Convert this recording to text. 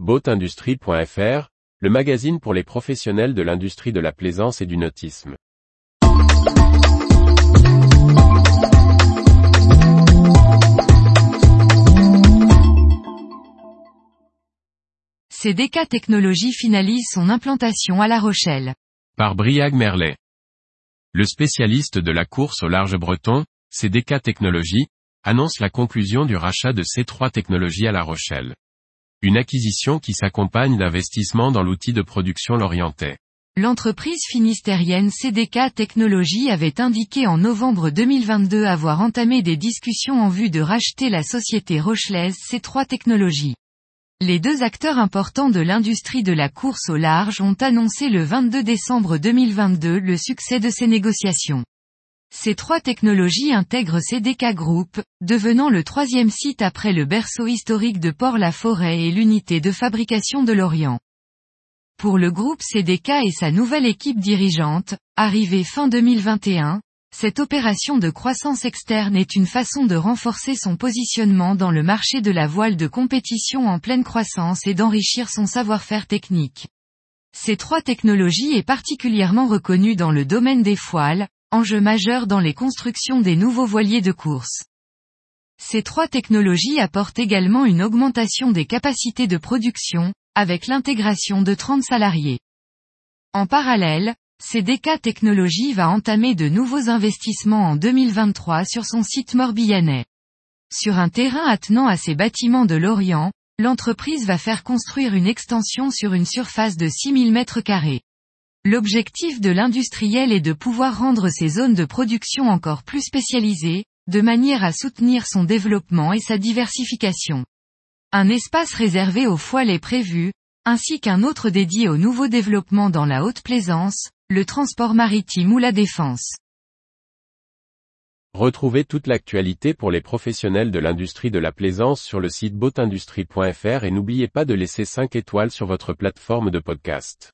Boatindustrie.fr, le magazine pour les professionnels de l'industrie de la plaisance et du nautisme. CDK Technologies finalise son implantation à La Rochelle. Par Briag Merlet. Le spécialiste de la course au large breton, CDK Technologies, annonce la conclusion du rachat de C3 Technologies à La Rochelle. Une acquisition qui s'accompagne d'investissements dans l'outil de production lorientais. L'entreprise finistérienne CDK Technologies avait indiqué en novembre 2022 avoir entamé des discussions en vue de racheter la société rochelaise C3 Technologies. Les deux acteurs importants de l'industrie de la course au large ont annoncé le 22 décembre 2022 le succès de ces négociations. Ces trois technologies intègrent CDK Group, devenant le troisième site après le berceau historique de Port-la-Forêt et l'unité de fabrication de Lorient. Pour le groupe CDK et sa nouvelle équipe dirigeante, arrivée fin 2021, cette opération de croissance externe est une façon de renforcer son positionnement dans le marché de la voile de compétition en pleine croissance et d'enrichir son savoir-faire technique. Ces trois technologies est particulièrement reconnue dans le domaine des foiles, enjeu majeur dans les constructions des nouveaux voiliers de course. Ces trois technologies apportent également une augmentation des capacités de production, avec l'intégration de 30 salariés. En parallèle, CDK Technologies va entamer de nouveaux investissements en 2023 sur son site morbihanais. Sur un terrain attenant à ses bâtiments de Lorient, l'entreprise va faire construire une extension sur une surface de 6000 m2. L'objectif de l'industriel est de pouvoir rendre ces zones de production encore plus spécialisées, de manière à soutenir son développement et sa diversification. Un espace réservé aux foiles est prévu, ainsi qu'un autre dédié au nouveau développement dans la haute plaisance, le transport maritime ou la défense. Retrouvez toute l'actualité pour les professionnels de l'industrie de la plaisance sur le site boatindustrie.fr et n'oubliez pas de laisser 5 étoiles sur votre plateforme de podcast.